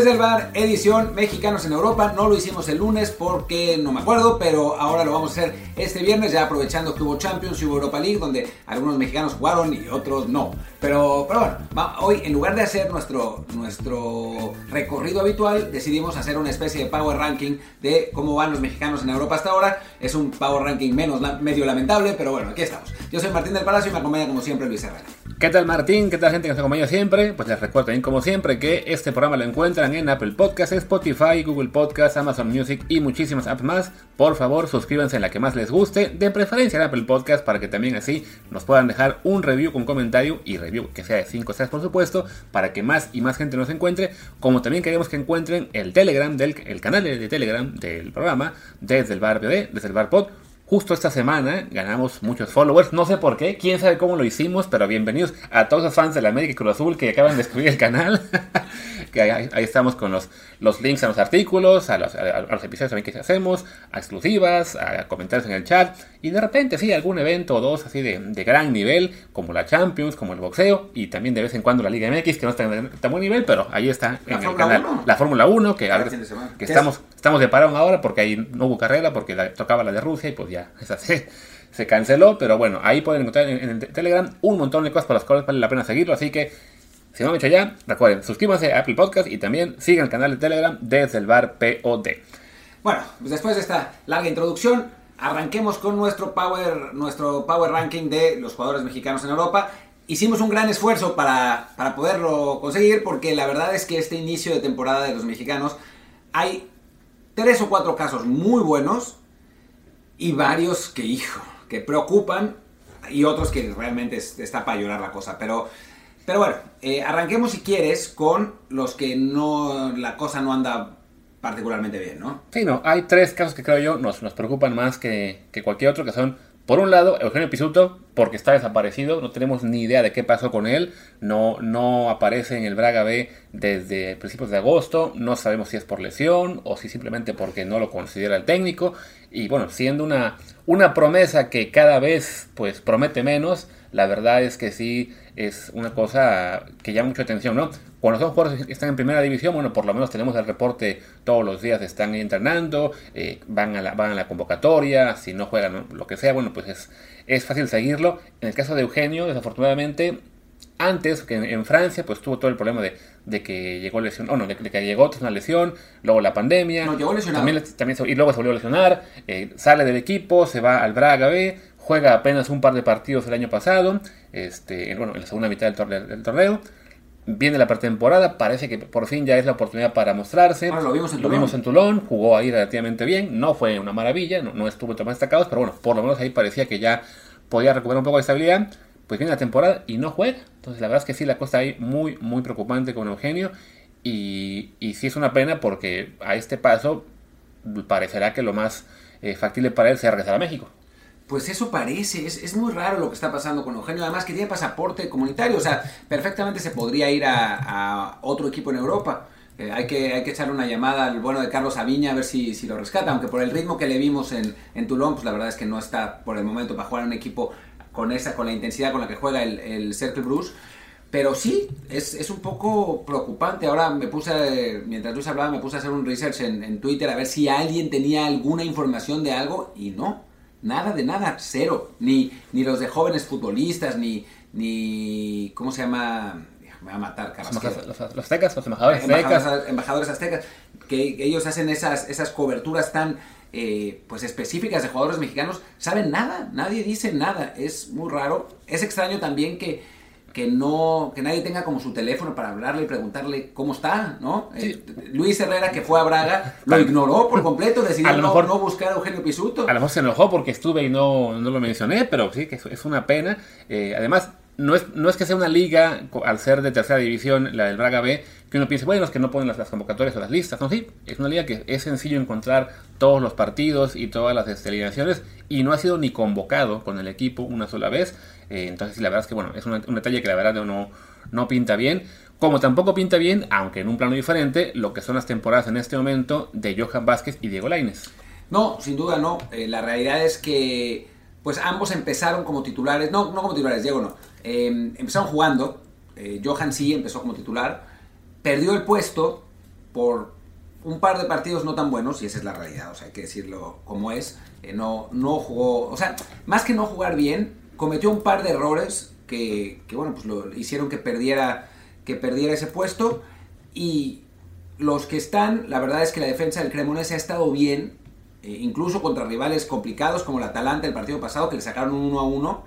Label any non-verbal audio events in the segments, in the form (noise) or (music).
Desde el bar, edición Mexicanos en Europa. No lo hicimos el lunes porque no me acuerdo, pero ahora lo vamos a hacer este viernes, ya aprovechando que hubo Champions y hubo Europa League, donde algunos mexicanos jugaron y otros no. Pero, pero bueno, hoy en lugar de hacer nuestro, nuestro recorrido habitual, decidimos hacer una especie de power ranking de cómo van los mexicanos en Europa hasta ahora. Es un power ranking menos medio lamentable, pero bueno, aquí estamos. Yo soy Martín del Palacio y me acompaña como siempre Luis Herrera. ¿Qué tal Martín? ¿Qué tal gente que nos acompaña siempre? Pues les recuerdo también como siempre que este programa lo encuentran en Apple Podcasts, Spotify, Google Podcasts, Amazon Music y muchísimas apps más. Por favor suscríbanse en la que más les guste, de preferencia en Apple Podcasts para que también así nos puedan dejar un review con comentario y review que sea de 5 estrellas por supuesto, para que más y más gente nos encuentre, como también queremos que encuentren el Telegram, del, el canal de Telegram del programa, desde el bar BD, desde el bar Pod Justo esta semana ganamos muchos followers, no sé por qué, quién sabe cómo lo hicimos, pero bienvenidos a todos los fans de la América Cruz Azul que acaban de descubrir el canal. (laughs) que ahí, estamos con los, los links a los artículos, a los, episodios también que hacemos, a exclusivas, a comentarios en el chat. Y de repente, sí, algún evento o dos así de, gran nivel, como la Champions, como el boxeo, y también de vez en cuando la Liga MX, que no está en tan buen nivel, pero ahí está en el canal. La Fórmula 1, que, que estamos, estamos de parón ahora porque ahí no hubo carrera, porque tocaba la de Rusia y pues ya (laughs) esa se, se canceló, pero bueno, ahí pueden encontrar en, el Telegram un montón de cosas por las cuales vale la pena seguirlo, así que si no han hecho ya, recuerden, suscríbanse a Apple Podcast y también sigan el canal de Telegram desde el bar POD. Bueno, pues después de esta larga introducción, arranquemos con nuestro power, nuestro power ranking de los jugadores mexicanos en Europa. Hicimos un gran esfuerzo para, para poderlo conseguir porque la verdad es que este inicio de temporada de los mexicanos hay tres o cuatro casos muy buenos y varios que, hijo, que preocupan y otros que realmente está para llorar la cosa. Pero, pero bueno, eh, arranquemos si quieres con los que no, la cosa no anda particularmente bien, ¿no? Sí, no, hay tres casos que creo yo nos, nos preocupan más que, cualquier otro, que son por un lado, Eugenio Pisuto, porque está desaparecido, no tenemos ni idea de qué pasó con él, no, no aparece en el Braga B desde principios de agosto, no sabemos si es por lesión o si simplemente porque no lo considera el técnico, y bueno, siendo una, una promesa que cada vez pues promete menos, la verdad es que sí es una cosa que llama mucha atención, ¿no? Cuando son jugadores que están en primera división, bueno, por lo menos tenemos el reporte todos los días, están entrenando, eh, van, a la, van a la convocatoria, si no juegan lo que sea, bueno, pues es, es fácil seguirlo. En el caso de Eugenio, desafortunadamente, antes, que en, Francia, pues tuvo todo el problema de, de que llegó lesión, oh, no, de, que llegó una lesión, luego la pandemia, no, llegó También, también, y luego se volvió a lesionar, eh, sale del equipo, se va al Braga B, juega apenas un par de partidos el año pasado, este, bueno, en la segunda mitad del torneo Viene la pretemporada, parece que por fin ya es la oportunidad para mostrarse. lo vimos en Tulón. Lo vimos en Tulón, jugó ahí relativamente bien, no fue una maravilla, no, estuvo entre más destacados, pero bueno, por lo menos ahí parecía que ya podía recuperar un poco de estabilidad. Pues viene la temporada y no juega. Entonces la verdad es que sí, la cosa ahí muy, muy preocupante con Eugenio. Y, y sí es una pena porque a este paso parecerá que lo más eh, factible para él sea regresar a México. Pues eso parece, es, muy raro lo que está pasando con Eugenio, además que tiene pasaporte comunitario, o sea, perfectamente se podría ir a, otro equipo en Europa. Eh, hay, que, hay que echarle una llamada al bueno de Carlos Aviña a ver si, si lo rescata, aunque por el ritmo que le vimos en, en Toulon, pues la verdad es que no está por el momento para jugar en un equipo con esa, con la intensidad con la que juega el, el Cercle Bruce. Pero sí, es, es, un poco preocupante. Ahora me puse, mientras Luis hablaba, me puse a hacer un research en Twitter a ver si alguien tenía alguna información de algo y no. Nada de nada, cero. Ni, ni los de jóvenes futbolistas, ni, ni ¿cómo se llama? Me va a matar, Los, aztecas, los embajadores, aztecas. Embajadores aztecas, que, ellos hacen esas, esas coberturas tan eh, pues específicas de jugadores mexicanos, saben nada, nadie dice nada, es muy raro. Es extraño también que que no que nadie tenga como su teléfono para hablarle y preguntarle cómo está, ¿no? Eh, Luis Herrera que fue a Braga lo ignoró por completo, decidió no, no, buscar a Eugenio Pisuto. A lo mejor se enojó porque estuve y no, no lo mencioné, pero sí que es una pena. Eh, además, no es, no es que sea una liga, al ser de tercera división, la del Braga B, que uno piense, bueno, es que no ponen las, las, convocatorias o las listas. No, sí, es una liga que es sencillo encontrar todos los partidos y todas las alineaciones y no ha sido ni convocado con el equipo una sola vez. Eh, entonces, la verdad es que, bueno, es un detalle que la verdad no, no pinta bien. Como tampoco pinta bien, aunque en un plano diferente, lo que son las temporadas en este momento de Johan Vázquez y Diego Laines. No, sin duda no. Eh, la realidad es que pues ambos empezaron como titulares, no, no como titulares, Diego no, em, empezaron jugando, eh, Johan sí empezó como titular, perdió el puesto por un par de partidos no tan buenos, y esa es la realidad, o sea, hay que decirlo como es, eh, no, no jugó, o sea, más que no jugar bien, cometió un par de errores que, bueno, pues lo hicieron que perdiera, que perdiera ese puesto, y los que están, la verdad es que la defensa del Cremonese ha estado bien, eh, incluso contra rivales complicados como el Atalanta el partido pasado, que le sacaron un 1 a 1,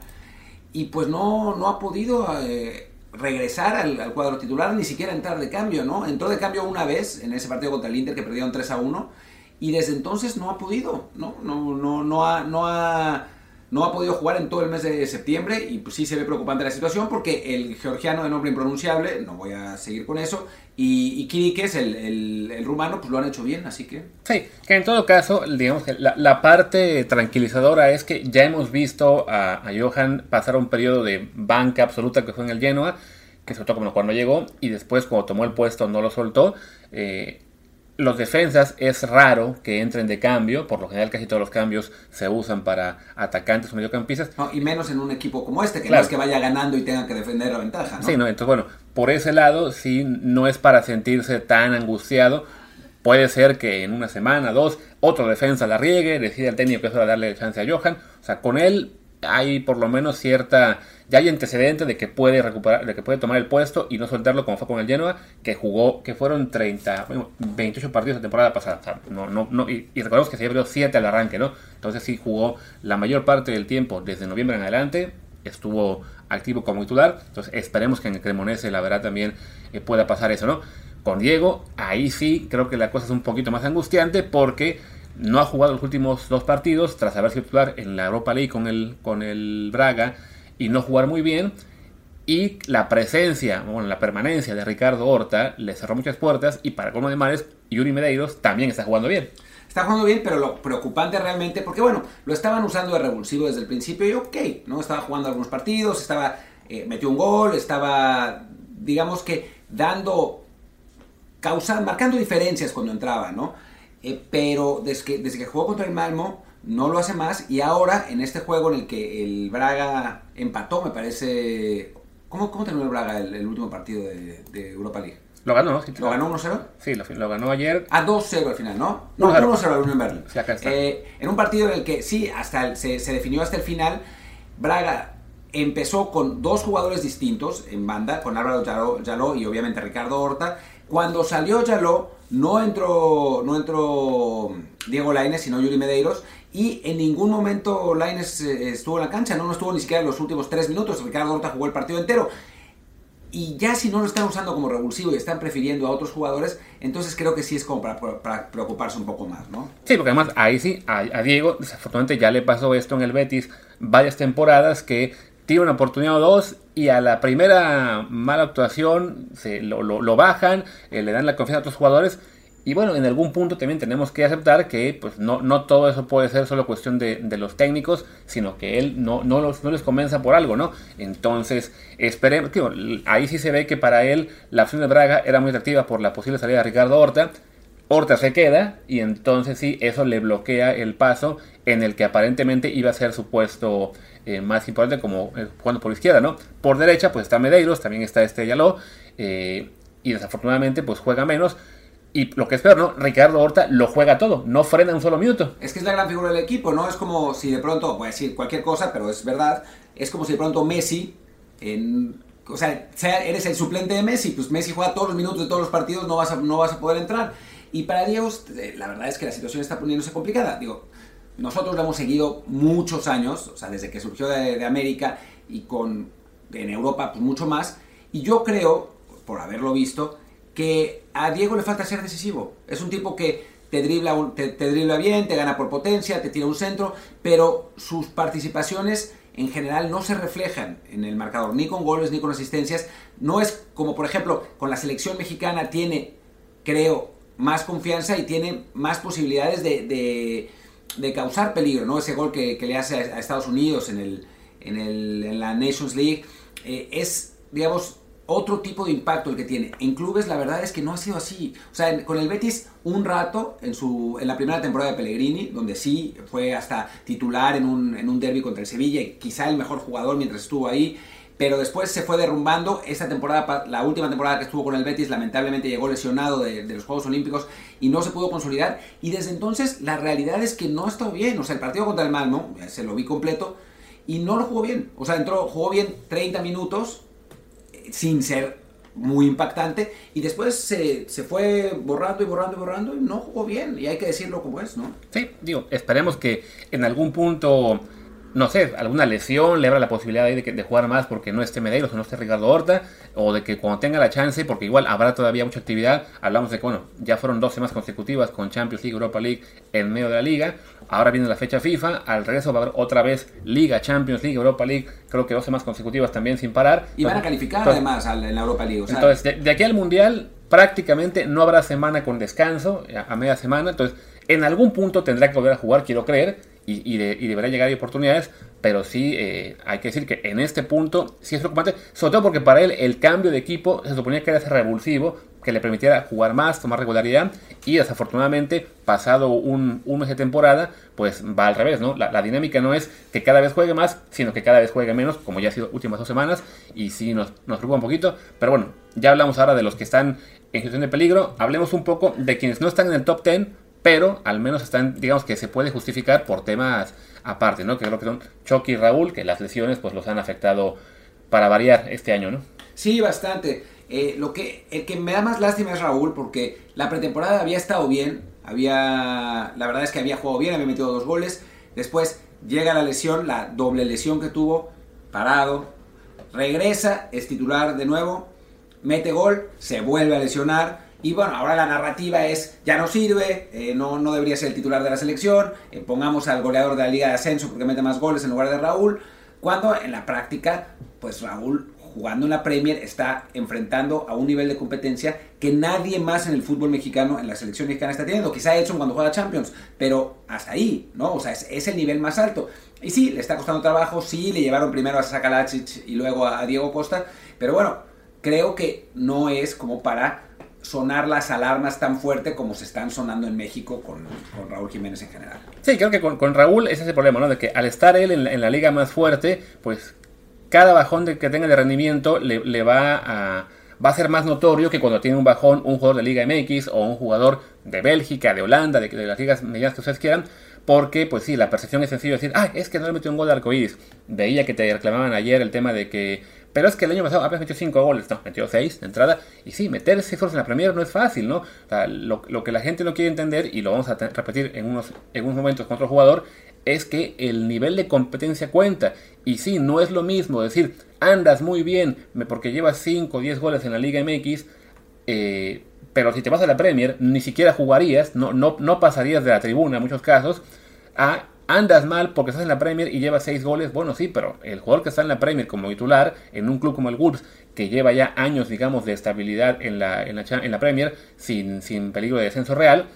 y pues no, no ha podido eh, regresar al, cuadro titular, ni siquiera entrar de cambio, ¿no? Entró de cambio una vez en ese partido contra el Inter que perdieron 3 a 1, y desde entonces no ha podido, ¿no? No, no, no, ha, no ha no ha podido jugar en todo el mes de septiembre y pues sí se ve preocupante la situación porque el georgiano de nombre impronunciable, no voy a seguir con eso, y, y Kirikes, el, el, rumano, pues lo han hecho bien, así que... Sí, que en todo caso, digamos que la, parte tranquilizadora es que ya hemos visto a, Johan pasar un periodo de banca absoluta que fue en el Genoa, que soltó como cuando llegó, y después cuando tomó el puesto no lo soltó. Eh, los defensas es raro que entren de cambio, por lo general casi todos los cambios se usan para atacantes o mediocampistas. y menos en un equipo como este, que no es que vaya ganando y tenga que defender la ventaja. Sí, no, entonces bueno, por ese lado sí no es para sentirse tan angustiado. Puede ser que en una semana, dos, otro defensa la riegue, decide al técnico que es hora darle chance a Johan. O sea, con él hay por lo menos cierta ya hay antecedentes de que puede recuperar, de que puede tomar el puesto y no soltarlo como fue con el Genoa, que jugó, que fueron 30, 28 partidos la temporada pasada. no, no, no, y, recordemos que se abrió 7 al arranque, ¿no? Entonces sí jugó la mayor parte del tiempo desde noviembre en adelante, estuvo activo como titular. Entonces esperemos que en el Cremonese la verdad también eh, pueda pasar eso, ¿no? Con Diego, ahí sí creo que la cosa es un poquito más angustiante porque no ha jugado los últimos dos partidos tras haber sido titular en la Europa League con el, con el Braga y no jugar muy bien. Y la presencia, bueno, la permanencia de Ricardo Horta le cerró muchas puertas. Y para colmo de males, Yuri Medeiros también está jugando bien. Está jugando bien, pero lo preocupante realmente, porque bueno, lo estaban usando de revulsivo desde el principio y ok, ¿no? Estaba jugando algunos partidos, estaba, eh, metió un gol, estaba, digamos que dando, causando, marcando diferencias cuando entraba, ¿no? Eh, pero desde que, desde que jugó contra el Malmo, no lo hace más y ahora en este juego en el que el Braga empató, me parece... ¿Cómo, cómo terminó el Braga el, último partido de, Europa League? Lo ganó, ¿no? ¿Lo ganó 1-0? Sí, lo, ganó ayer. A 2-0 al final, ¿no? No, 1-0 en Berlín. Sí, acá está. Eh, en un partido en el que sí, hasta se, se, definió hasta el final, Braga empezó con dos jugadores distintos en banda, con Álvaro Yaló, y obviamente Ricardo Horta. Cuando salió Yaló, no entró, no entró Diego Lainez, sino Yuri Medeiros, y en ningún momento Laines eh, estuvo en la cancha, no, no estuvo ni siquiera en los últimos tres minutos. Ricardo Horta jugó el partido entero. Y ya si no lo están usando como revulsivo y están prefiriendo a otros jugadores, entonces creo que sí es como para, preocuparse un poco más, ¿no? Sí, porque además ahí sí, a, Diego, desafortunadamente ya le pasó esto en el Betis varias temporadas que tiene una oportunidad o dos y a la primera mala actuación se lo, bajan, eh, le dan la confianza a otros jugadores y bueno, en algún punto también tenemos que aceptar que pues, no, no todo eso puede ser solo cuestión de, los técnicos, sino que él no, no, los, no les convenza por algo, ¿no? Entonces, esperemos, ahí sí se ve que para él la opción de Braga era muy atractiva por la posible salida de Ricardo Horta. Horta se queda y entonces sí, eso le bloquea el paso en el que aparentemente iba a ser su puesto eh, más importante como eh, jugando por izquierda, ¿no? Por derecha pues está Medeiros, también está este Yaló eh, y desafortunadamente pues juega menos y lo que es peor, ¿no? Ricardo Horta lo juega todo, no frena un solo minuto. Es que es la gran figura del equipo, ¿no? Es como si de pronto, voy a decir cualquier cosa, pero es verdad, es como si de pronto Messi, en, o sea, eres el suplente de Messi, pues Messi juega todos los minutos de todos los partidos, no vas no vas a poder entrar. Y para Diego, eh, la verdad es que la situación está poniéndose complicada. Digo, nosotros lo hemos seguido muchos años, o sea, desde que surgió de, de América y con en Europa pues, mucho más. Y yo creo, por haberlo visto, que a Diego le falta ser decisivo. Es un tipo que te dribla, te, dribla bien, te gana por potencia, te tira un centro, pero sus participaciones en general no se reflejan en el marcador, ni con goles ni con asistencias. No es como, por ejemplo, con la selección mexicana tiene, creo, más confianza y tiene más posibilidades de, de, causar peligro, ¿no? Ese gol que, le hace a, Estados Unidos en, el, en, el, en la Nations League eh, es, digamos, otro tipo de impacto el que tiene. En clubes la verdad es que no ha sido así. O sea, con el Betis un rato en, su, en la primera temporada de Pellegrini, donde sí fue hasta titular en un, en un derby contra el Sevilla y quizá el mejor jugador mientras estuvo ahí. Pero después se fue derrumbando. Esta temporada, la última temporada que estuvo con el Betis, lamentablemente llegó lesionado de, los Juegos Olímpicos y no se pudo consolidar. Y desde entonces la realidad es que no ha estado bien. O sea, el partido contra el Malmo, se lo vi completo, y no lo jugó bien. O sea, entró, jugó bien 30 minutos, sin ser muy impactante y después se, se, fue borrando y borrando y borrando y no jugó bien y hay que decirlo como es, ¿no? Sí, digo, esperemos que en algún punto no sé, alguna lesión le abra la posibilidad de, de, jugar más porque no esté Medeiros o no esté Ricardo Horta, o de que cuando tenga la chance, porque igual habrá todavía mucha actividad, hablamos de que, bueno, ya fueron dos semanas consecutivas con Champions League, Europa League en medio de la liga, ahora viene la fecha FIFA, al regreso va a haber otra vez Liga, Champions League, Europa League, creo que dos semanas consecutivas también sin parar. Y van a calificar además en la Europa League. entonces, de, aquí al Mundial prácticamente no habrá semana con descanso, a media semana, entonces en algún punto tendrá que volver a jugar, quiero creer, y, deberá llegar a oportunidades, pero sí eh, hay que decir que en este punto sí es preocupante, sobre todo porque para él el cambio de equipo se suponía que era revulsivo, que le permitiera jugar más, tomar regularidad, y desafortunadamente, pasado un, mes de temporada, pues va al revés, ¿no? La, dinámica no es que cada vez juegue más, sino que cada vez juegue menos, como ya ha sido últimas dos semanas, y sí nos, nos preocupa un poquito, pero bueno, ya hablamos ahora de los que están en situación de peligro, hablemos un poco de quienes no están en el top 10, pero al menos están, digamos que se puede justificar por temas aparte, ¿no? Que creo que son Chucky y Raúl, que las lesiones pues los han afectado para variar este año, ¿no? Sí, bastante. Eh, lo que, el que me da más lástima es Raúl, porque la pretemporada había estado bien, había, la verdad es que había jugado bien, había metido dos goles, después llega la lesión, la doble lesión que tuvo, parado, regresa, es titular de nuevo, mete gol, se vuelve a lesionar, y bueno, ahora la narrativa es, ya no sirve, eh, no, no debería ser el titular de la selección, eh, pongamos al goleador de la Liga de Ascenso porque mete más goles en lugar de Raúl, cuando en la práctica, pues Raúl jugando en la Premier está enfrentando a un nivel de competencia que nadie más en el fútbol mexicano, en la selección mexicana está teniendo. Quizá Edson cuando juega Champions, pero hasta ahí, ¿no? O sea, es, el nivel más alto. Y sí, le está costando trabajo, sí, le llevaron primero a Sakalacic y luego a Diego Costa, pero bueno, creo que no es como para sonar las alarmas tan fuerte como se están sonando en México con, Raúl Jiménez en general. Sí, creo que con, Raúl es ese problema, ¿no? De que al estar él en la, liga más fuerte, pues cada bajón de, que tenga de rendimiento le, va a va a ser más notorio que cuando tiene un bajón un jugador de Liga MX o un jugador de Bélgica, de Holanda, de, las ligas medianas que ustedes quieran, porque pues sí, la percepción es sencillo decir, ah, es que no le metió un gol de arcoíris. Veía que te reclamaban ayer el tema de que pero es que el año pasado apenas metió 5 goles, no, metió 6 de entrada. Y sí, meter 6 goles en la Premier no es fácil, ¿no? O sea, lo, que la gente no quiere entender, y lo vamos a repetir en unos, en unos momentos con otro jugador, es que el nivel de competencia cuenta. Y sí, no es lo mismo decir, andas muy bien porque llevas 5 o 10 goles en la Liga MX, eh, pero si te vas a la Premier, ni siquiera jugarías, no, no, no pasarías de la tribuna en muchos casos, a andas mal porque estás en la Premier y llevas 6 goles, bueno, sí, pero el jugador que está en la Premier como titular en un club como el Wolves, que lleva ya años, digamos, de estabilidad en la, en la, en la Premier, sin, sin peligro de descenso real,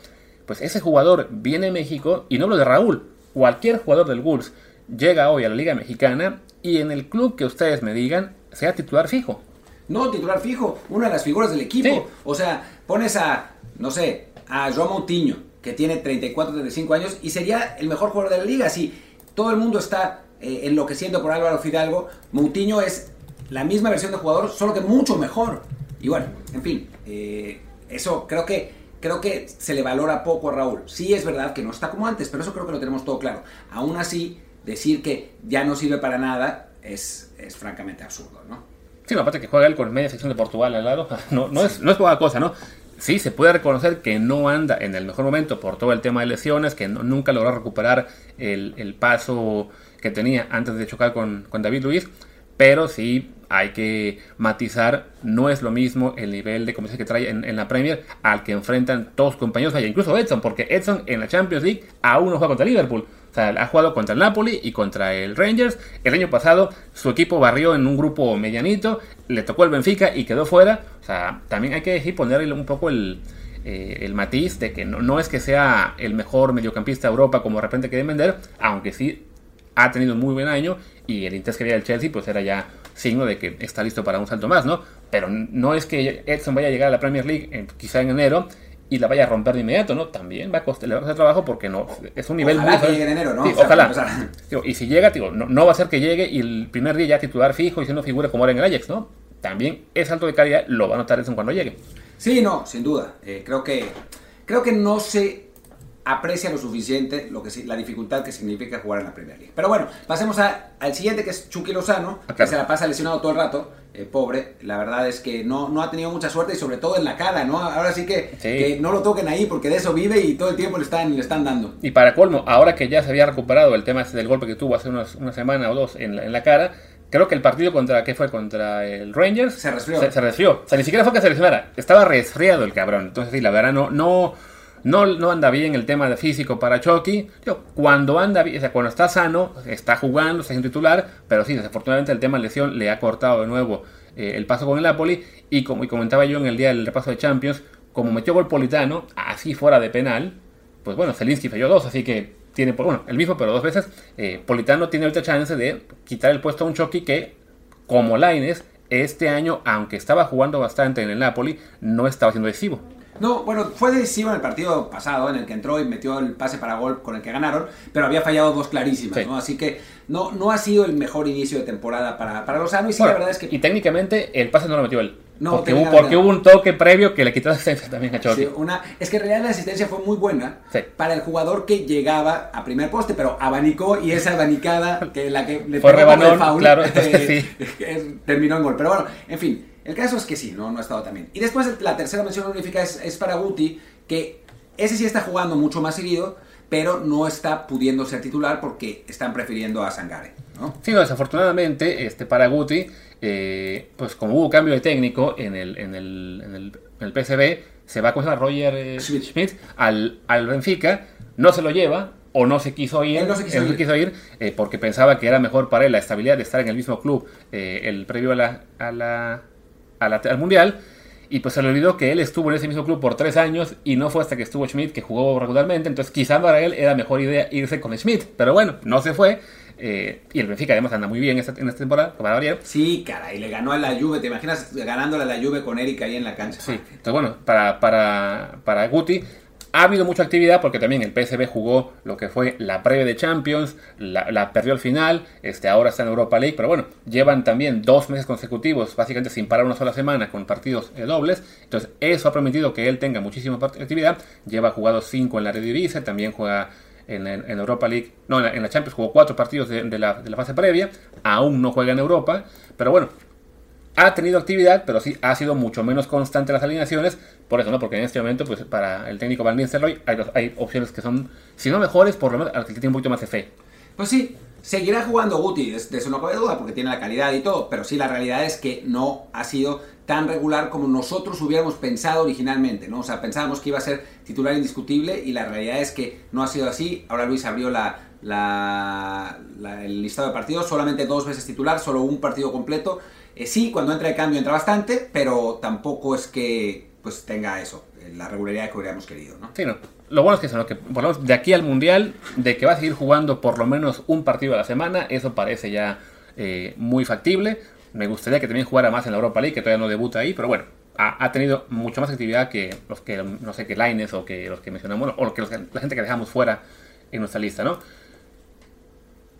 pues ese jugador viene a México, y no hablo de Raúl, cualquier jugador del Wolves llega hoy a la Liga Mexicana y en el club que ustedes me digan, sea titular fijo. No, titular fijo, una de las figuras del equipo. O sea, pones a, no sé, a João Moutinho, que tiene 34, 35 años y sería el mejor jugador de la liga. Si todo el mundo está eh, enloqueciendo por Álvaro Fidalgo, Moutinho es la misma versión de jugador, solo que mucho mejor. Y bueno, en fin, eh, eso creo que, creo que se le valora poco a Raúl. Sí es verdad que no está como antes, pero eso creo que lo tenemos todo claro. Aún así, decir que ya no sirve para nada es, es francamente absurdo, ¿no? Sí, aparte que juega él con media sección de Portugal al lado, (laughs) no, no, es, no es poca cosa, ¿no? Sí se puede reconocer que no anda en el mejor momento por todo el tema de lesiones, que nunca logró recuperar el, paso que tenía antes de chocar con, David Luis, pero sí hay que matizar, no es lo mismo el nivel de competencia que trae en, la Premier al que enfrentan todos sus compañeros, allá, incluso Edson, porque Edson en la Champions League aún no juega contra Liverpool. O sea, ha jugado contra el Napoli y contra el Rangers. El año pasado su equipo barrió en un grupo medianito, le tocó el Benfica y quedó fuera. O sea, también hay que decir, ponerle un poco el, eh, el matiz de que no, no, es que sea el mejor mediocampista de Europa como de repente quieren vender, aunque sí ha tenido un muy buen año y el interés que había del Chelsea pues era ya signo de que está listo para un salto más, ¿no? Pero no es que Edson vaya a llegar a la Premier League quizá en enero y la vaya a romper de inmediato, ¿no? También va a costar, le va a costar trabajo porque no es un nivel ojalá que llegue en enero, ¿no? ojalá. y si llega, digo, no, va a ser que llegue y el primer día ya titular fijo y siendo figura como era en el Ajax, ¿no? También es alto de calidad, lo va a notar Edson cuando llegue. Sí, no, sin duda. Eh, creo que creo que no se aprecia lo suficiente lo que la dificultad que significa jugar en la Premier League. Pero bueno, pasemos al siguiente que es Chucky Lozano, ah, que se la pasa lesionado todo el rato, eh, pobre. La verdad es que no, no ha tenido mucha suerte y sobre todo en la cara, ¿no? Ahora sí que, no lo toquen ahí porque de eso vive y todo el tiempo le están, le están dando. Y para colmo, ahora que ya se había recuperado el tema del golpe que tuvo hace una semana o dos en la, en la cara, Creo que el partido contra, ¿qué fue? Contra el Rangers. Se resfrió. Se, resfrió. O sea, ni siquiera fue que se lesionara. Estaba resfriado el cabrón. Entonces, sí, la verdad, no, no, no, no anda bien el tema de físico para Chucky. cuando anda bien, o sea, cuando está sano, está jugando, está en titular. Pero sí, desafortunadamente el tema de lesión le ha cortado de nuevo eh, el paso con el Napoli. Y como y comentaba yo en el día del repaso de Champions, como metió gol Politano, así fuera de penal, pues bueno, Zelinsky falló dos, así que tiene, bueno, el mismo, pero dos veces, eh, Politano tiene ahorita chance de quitar el puesto a un Chucky que, como Laines, este año, aunque estaba jugando bastante en el Napoli, no estaba siendo decisivo. No, bueno, fue decisivo en el partido pasado, en el que entró y metió el pase para gol con el que ganaron, pero había fallado dos clarísimas, ¿no? Así que no, no ha sido el mejor inicio de temporada para, para Lozano y sí, la verdad es que... Y técnicamente el pase no lo metió él. No, porque, hubo, porque hubo, un toque previo que le quitó la asistencia también a Chucky. Sí, una, es que en realidad la asistencia fue muy buena para el jugador que llegaba a primer poste, pero abanicó y esa abanicada que la que le fue rebanón, claro, (laughs) eh, terminó en gol. Pero bueno, en fin, el caso es que sí, no, no ha estado también. Y después la tercera mención honorífica es, es para Guti, que ese sí está jugando mucho más seguido, pero no está pudiendo ser titular porque están prefiriendo a Sangare. ¿no? Sí, no, desafortunadamente, este, para Guti, eh, pues como hubo cambio de técnico en el, en el, en el, en el PCB, se va a coger a Roger eh, Schmidt, al, al Benfica, no se lo lleva, o no se quiso ir, no se quiso ir, eh, porque pensaba que era mejor para él la estabilidad de estar en el mismo club el previo a la, a la al Mundial. Y pues se le olvidó que él estuvo en ese mismo club por tres años y no fue hasta que estuvo Schmidt que jugó regularmente. Entonces quizá para él era mejor idea irse con Schmidt. Pero bueno, no se fue. Eh, y el Benfica además anda muy bien esta, en esta temporada, para Sí, caray, le ganó a la Juve. ¿Te imaginas ganándole a la Juve con Erika ahí en la cancha? Sí, entonces bueno, para, para, para Guti ha habido mucha actividad porque también el PSV jugó lo que fue la previa de Champions, la, perdió al final, este, ahora está en Europa League, pero bueno, llevan también dos meses consecutivos, básicamente sin parar una sola semana con partidos dobles, entonces eso ha permitido que él tenga muchísima actividad, lleva jugado cinco en la Eredivisie, también juega en, Europa League, no, en la, Champions jugó cuatro partidos de, la, de la fase previa, aún no juega en Europa, pero bueno, ha tenido actividad, pero sí ha sido mucho menos constante las alineaciones. Por eso, ¿no? Porque en este momento, pues para el técnico Van Nistelrooy hay, hay opciones que son, si no mejores, por lo menos al que tiene un poquito más de fe. Pues sí, seguirá jugando Guti, de eso no cabe duda, porque tiene la calidad y todo. Pero sí, la realidad es que no ha sido tan regular como nosotros hubiéramos pensado originalmente, ¿no? O sea, pensábamos que iba a ser titular indiscutible y la realidad es que no ha sido así. Ahora Luis abrió la, la, el listado de partidos, solamente dos veces titular, solo un partido completo. Eh, sí, cuando entra el cambio entra bastante, pero tampoco es que pues tenga eso, eh, la regularidad que hubiéramos querido, ¿no? Sí. Lo bueno es que, que de aquí al Mundial, de que va a seguir jugando por lo menos un partido a la semana, eso parece ya eh, muy factible. Me gustaría que también jugara más en la Europa League, que todavía no debuta ahí, pero bueno, ha, tenido mucho más actividad que los que, no sé, que Laines o que los que mencionamos, o que la gente que dejamos fuera en nuestra lista, ¿no?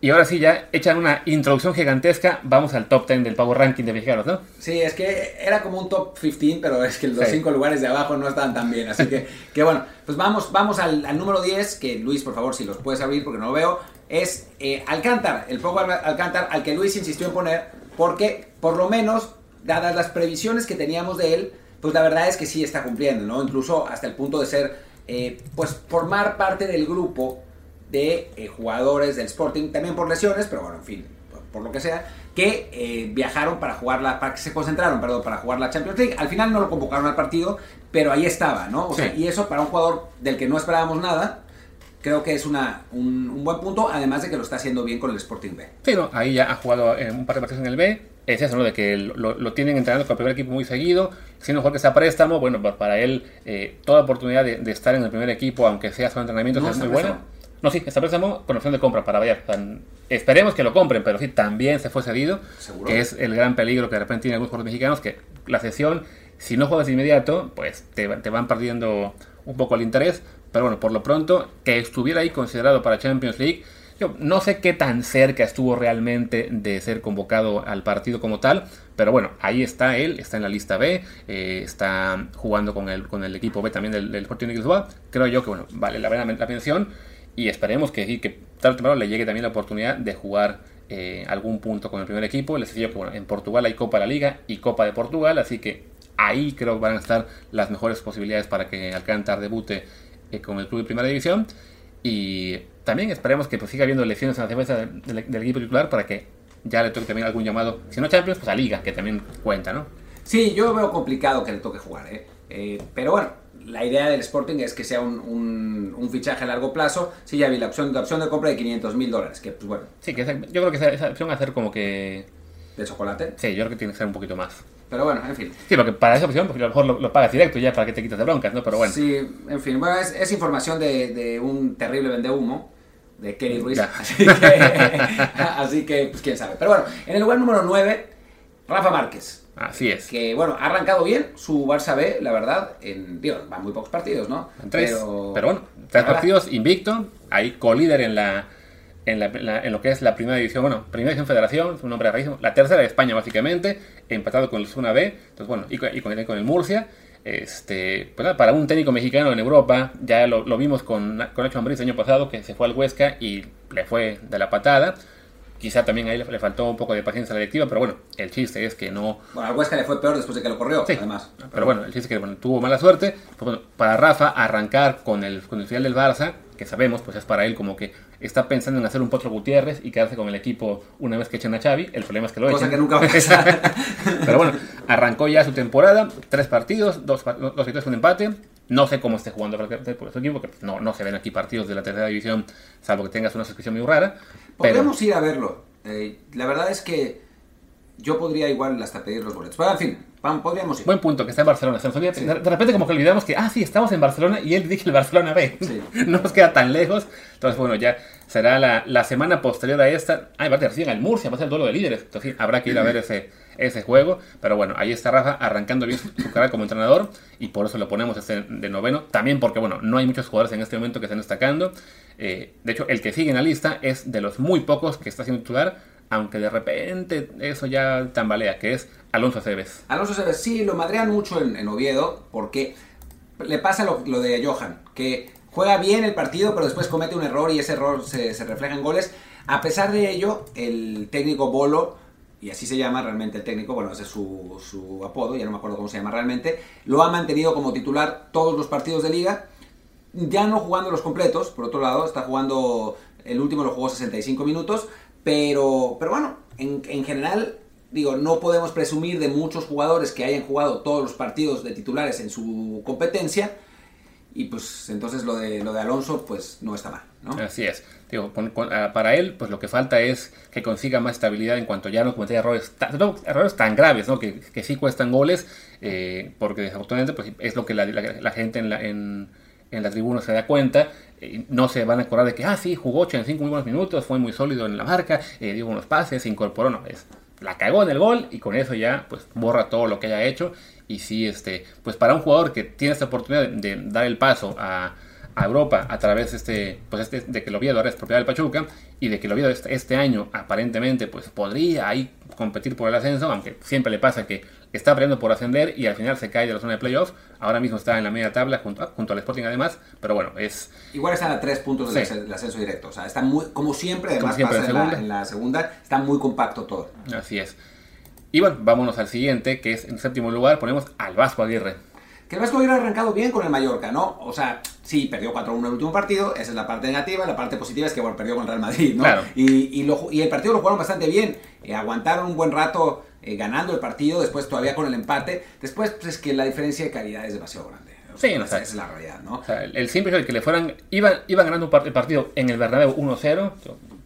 Y ahora sí, ya echan una introducción gigantesca, vamos al top 10 del Power Ranking de mexicanos, ¿no? Sí, es que era como un top 15, pero es que los 5 lugares de abajo no están tan bien. Así que, (laughs) que bueno, pues vamos, vamos al, número 10, que Luis, por favor, si los puedes abrir porque no lo veo, es eh, Alcántar, el Power Alcántar al que Luis insistió en poner, porque por lo menos, dadas las previsiones que teníamos de él, pues la verdad es que sí está cumpliendo, ¿no? Incluso hasta el punto de ser, eh, pues formar parte del grupo de eh, jugadores del Sporting, también por lesiones, pero bueno, en fin, por lo que sea, que eh, viajaron para jugar la, para que se concentraron, perdón, para jugar la Champions League. Al final no lo convocaron al partido, pero ahí estaba, ¿no? O sea, y eso para un jugador del que no esperábamos nada, creo que es una, un, buen punto, además de que lo está haciendo bien con el Sporting B. Sí, no, ahí ya ha jugado en un par de partidos en el B. Es eso, ¿no? De que lo, tienen entrenando con el primer equipo muy seguido. Siendo mejor que sea préstamo, bueno, para él eh, toda oportunidad de, estar en el primer equipo, aunque sea su entrenamiento, es muy buena. No, sí, está préstamo con opción de compra para Bayern. Esperemos que lo compren, pero sí, también se fue cedido. Que es el gran peligro que de repente tienen algunos jugadores mexicanos, que la sesión, si no juegas de inmediato, pues te, te van perdiendo un poco el interés. Pero bueno, por lo pronto, que estuviera ahí considerado para Champions League, yo no sé qué tan cerca estuvo realmente de ser convocado al partido como tal, pero bueno, ahí está él, está en la lista B, eh, está jugando con el, con el equipo B también del, del Sporting Lisboa. Creo yo que bueno, vale la pena la mención y esperemos que, que tal temprano le llegue también la oportunidad de jugar eh, algún punto con el primer equipo. Les decía que bueno, en Portugal hay Copa de la Liga y Copa de Portugal, así que ahí creo que van a estar las mejores posibilidades para que Alcántara debute eh, con el club de primera división. Y también esperemos que pues, siga habiendo elecciones en la defensa del, equipo titular para que ya le toque también algún llamado, si no Champions, pues a Liga, que también cuenta, ¿no? Sí, yo veo complicado que le toque jugar, ¿eh? eh pero bueno, la idea del Sporting es que sea un, un, fichaje a largo plazo. Sí, ya vi la opción, la opción de compra de 500 mil dólares, que pues bueno. Sí, que yo creo que esa, esa opción va a ser como que... ¿De chocolate? Sí, yo creo que tiene que ser un poquito más. Pero bueno, en fin. Sí, porque para esa opción, pues a lo mejor lo, pagas directo ya para que te quites de broncas, ¿no? Pero bueno. Sí, en fin. Bueno, es, información de, de, un terrible vendehumo de Kelly Ruiz. Así que, (laughs) así que, pues quién sabe. Pero bueno, en el lugar número 9, Rafa Márquez. Así es. Que bueno, ha arrancado bien su Barça B, la verdad. En, digo, van muy pocos partidos, ¿no? En tres. Pero, pero bueno, tres partidos invicto. Ahí colíder en la en, lo que es la primera división, bueno, primera división federación, un nombre rarísimo, la tercera de España básicamente, empatado con el Zona B, entonces bueno, y, con, con, el Murcia. Este, pues para un técnico mexicano en Europa, ya lo, vimos con, con Nacho Ambriz el año pasado, que se fue al Huesca y le fue de la patada. Quizá también ahí le, faltó un poco de paciencia a la directiva, pero bueno, el chiste es que no. Bueno, al Huesca le fue peor después de que lo corrió, además. Pero, bueno, el chiste es que tuvo mala suerte. Para Rafa, arrancar con el, con el final del Barça, que sabemos, pues es para él como que está pensando en hacer un Potro Gutiérrez y quedarse con el equipo una vez que echen a Xavi. El problema es que lo Cosa que nunca va a (laughs) pasar. Pero bueno, arrancó ya su temporada, tres partidos, dos, dos victorias con empate. No sé cómo esté jugando por su equipo, porque no, no se ven aquí partidos de la tercera división, salvo que tengas una suscripción muy rara. Podríamos ir a verlo. Eh, la verdad es que yo podría igual hasta pedir los boletos. Pero en fin, podríamos ir. Buen punto, que está en Barcelona. De repente como que olvidamos que, ah, sí, estamos en Barcelona y él dije el Barcelona B. (laughs) no nos queda tan lejos. Entonces, bueno, ya será la, la semana posterior a esta. Ah, va a ser el Murcia, va a ser el duelo de líderes. Entonces, habrá que ir a ver ese, ese juego. Pero bueno, ahí está Rafa arrancando bien su, carrera como entrenador y por eso lo ponemos este de noveno. También porque, bueno, no hay muchos jugadores en este momento que estén destacando. Eh, de hecho, el que sigue en la lista es de los muy pocos que está siendo titular aunque de repente eso ya tambalea, que es Alonso Cebes. Alonso Cebes, sí, lo madrean mucho en, Oviedo, porque le pasa lo, de Johan, que juega bien el partido, pero después comete un error y ese error se, refleja en goles. A pesar de ello, el técnico Bolo, y así se llama realmente el técnico, bueno, ese es su, su apodo, ya no me acuerdo cómo se llama realmente, lo ha mantenido como titular todos los partidos de liga, ya no jugando los completos, por otro lado, está jugando, el último lo jugó 65 minutos, pero, pero bueno, en, en general digo, no podemos presumir de muchos jugadores que hayan jugado todos los partidos de titulares en su competencia. Y pues entonces lo de, lo de Alonso pues no está mal, ¿no? Así es. Digo, ah, para él pues lo que falta es que consiga más estabilidad en cuanto ya no cometa errores, errores tan graves, ¿no? Que, que sí cuestan goles, eh, porque desafortunadamente pues es lo que la, la, gente en la, en, en la tribuna se da cuenta no se van a acordar de que, ah, sí, jugó 85 muy buenos minutos, fue muy sólido en la marca, eh, dio unos pases, se incorporó, no, es, la cagó en el gol y con eso ya, pues, borra todo lo que haya hecho. Y sí, este, pues para un jugador que tiene esta oportunidad de, dar el paso a, Europa a través este, pues este, de que lo Oviedo ahora es propiedad del Pachuca y de que lo Oviedo este, este año aparentemente pues podría ahí competir por el ascenso, aunque siempre le pasa que está peleando por ascender y al final se cae de la zona de playoffs. Ahora mismo está en la media tabla junto, junto al Sporting además, pero bueno, es... Igual están a tres puntos del ascenso directo, o sea, está muy, como siempre, además pasa en, la, segunda, está muy compacto todo. Así es. Y bueno, vámonos al siguiente, que es en séptimo lugar, ponemos al Vasco Aguirre. que el Vasco hubiera arrancado bien con el Mallorca, ¿no? O sea, sí, perdió 4-1 el último partido, esa es la parte negativa, la parte positiva es que bueno, perdió con el Real Madrid, ¿no? Claro. Y, y, lo- y el partido lo jugaron bastante bien, eh, aguantaron un buen rato eh, ganando el partido, después todavía con el empate, después pues es que la diferencia de calidad es demasiado grande. Sí, no, esa o sea, es la realidad, ¿no? O sea, el, simple hecho de que le fueran, iban, iban ganando el partido en el Bernabéu 1-0,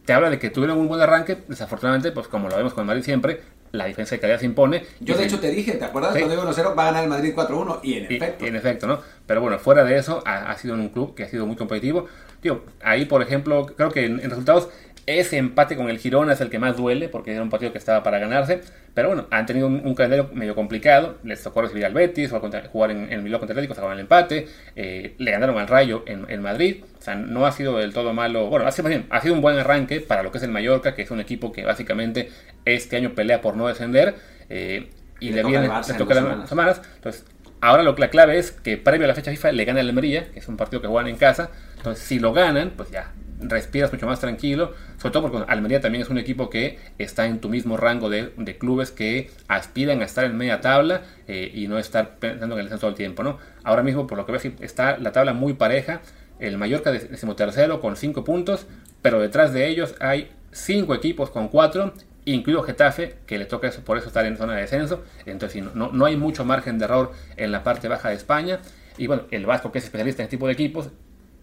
te habla de que tuvieron un buen arranque, desafortunadamente, pues como lo vemos con el Madrid siempre, la diferencia de calidad se impone. Yo Y de hecho te dije, ¿te acuerdas? Sí. Cuando iba 1-0 va a ganar el Madrid 4-1 y en Y- efecto. En efecto, ¿no? Pero bueno, fuera de eso, ha, ha sido un club que ha sido muy competitivo. Tío, ahí, por ejemplo, creo que en, en resultados, ese empate con el Girona es el que más duele, porque era un partido que estaba para ganarse. Pero bueno, han tenido un, un calendario medio complicado. Les tocó recibir al Betis, jugar, en, en Milán contra Atlético, sacaron el empate. eh, le ganaron al Rayo en, en Madrid. O sea, no ha sido del todo malo. Bueno, ha sido, bien, ha sido un buen arranque para lo que es el Mallorca, que es un equipo que básicamente este año pelea por no descender. eh, y, Y le le, toca viene, el Barça le en toca dos las semanas. semanas. Entonces, ahora lo que la clave es que previo a la fecha FIFA le gana el Almería, que es un partido que juegan en casa. Entonces, si lo ganan, pues ya respiras mucho más tranquilo. Sobre todo porque Almería también es un equipo que está en tu mismo rango de, clubes que aspiran a estar en media tabla eh, y no estar pensando en el descenso todo el tiempo, ¿no? Ahora mismo, por lo que veo, sí, está la tabla muy pareja. El Mallorca de- decimotercero con 5 puntos, pero detrás de ellos hay 5 equipos con 4, incluido Getafe, que le toca eso, por eso estar en zona de descenso. Entonces, no, no hay mucho margen de error en la parte baja de España. Y bueno, el Vasco, que es especialista en este tipo de equipos,